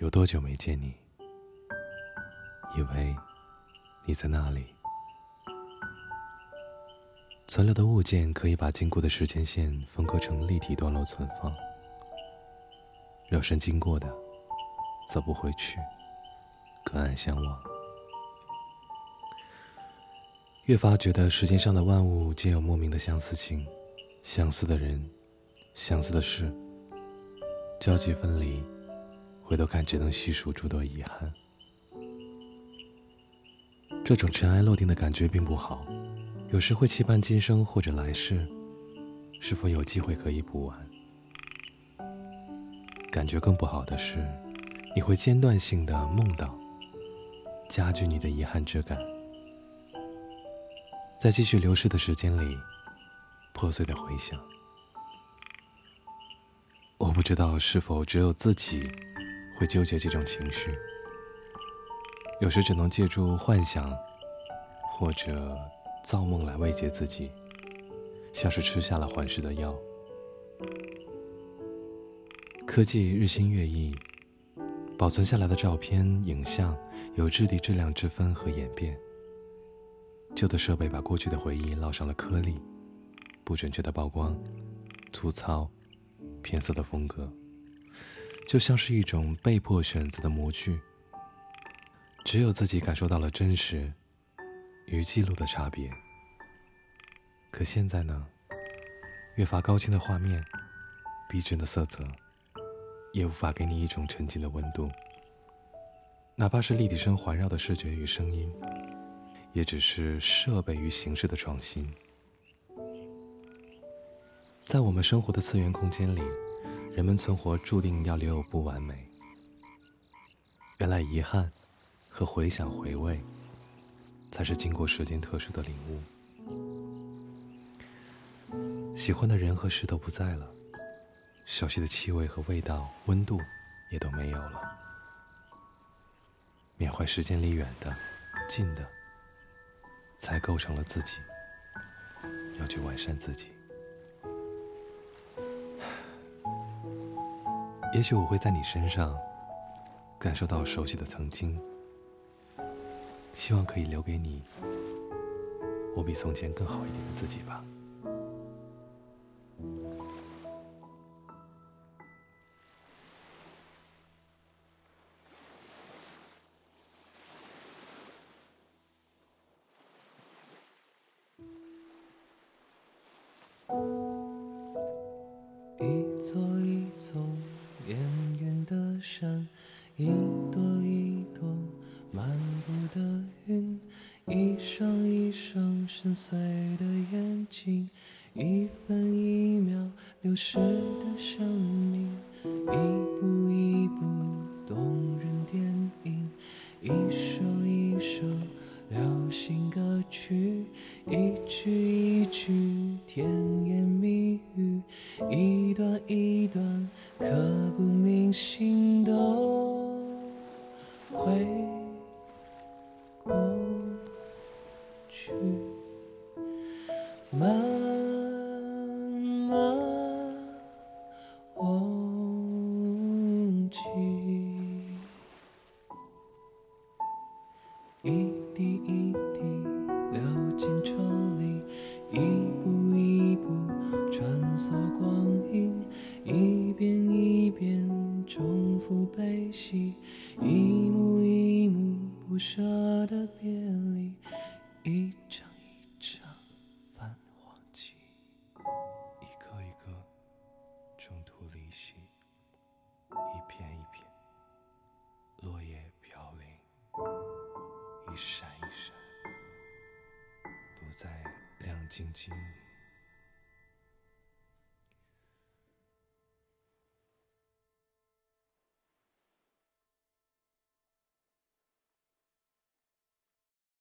有多久没见你？以为你在那里。存留的物件可以把经过的时间线分割成立体段落存放。肉身经过的，走不回去，隔岸相望。越发觉得世间上的万物皆有莫名的相似性，相似的人，相似的事，交集分离，回头看只能细数诸多遗憾。这种尘埃落定的感觉并不好，有时会期盼今生或者来世，是否有机会可以补完。感觉更不好的是，你会间断性的梦到，加剧你的遗憾之感。在继续流逝的时间里，破碎的回响。我不知道是否只有自己会纠结这种情绪，有时只能借助幻想或者造梦来慰藉自己，像是吃下了缓释的药。科技日新月异，保存下来的照片、影像有质地、质量之分和演变。旧的设备把过去的回忆烙上了颗粒，不准确的曝光，粗糙、偏色的风格，就像是一种被迫选择的模具。只有自己感受到了真实与记录的差别。可现在呢？越发高清的画面，逼真的色泽，也无法给你一种沉浸的温度。哪怕是立体声环绕的视觉与声音。也只是设备与形式的创新。在我们生活的次元空间里，人们存活注定要留有不完美。原来遗憾和回想、回味，才是经过时间特殊的领悟。喜欢的人和事都不在了，熟悉的气味和味道、温度也都没有了。缅怀时间里远的、近的。才构成了自己，要去完善自己。也许我会在你身上感受到熟悉的曾经，希望可以留给你我比从前更好一点的自己吧。一座一座远远的山，一朵一朵漫步的云，一双一双深邃的眼睛，一分一秒流逝的生命，一步一步动人电影，一首一首流行歌曲，一句一句甜言蜜语。一段一段刻骨铭心都会过去，慢慢忘记，一滴一重复悲喜，一幕一幕不舍的别离，一场一场泛黄记，一颗一颗中途离席，一片一片落叶飘零，一闪一闪不再亮晶晶。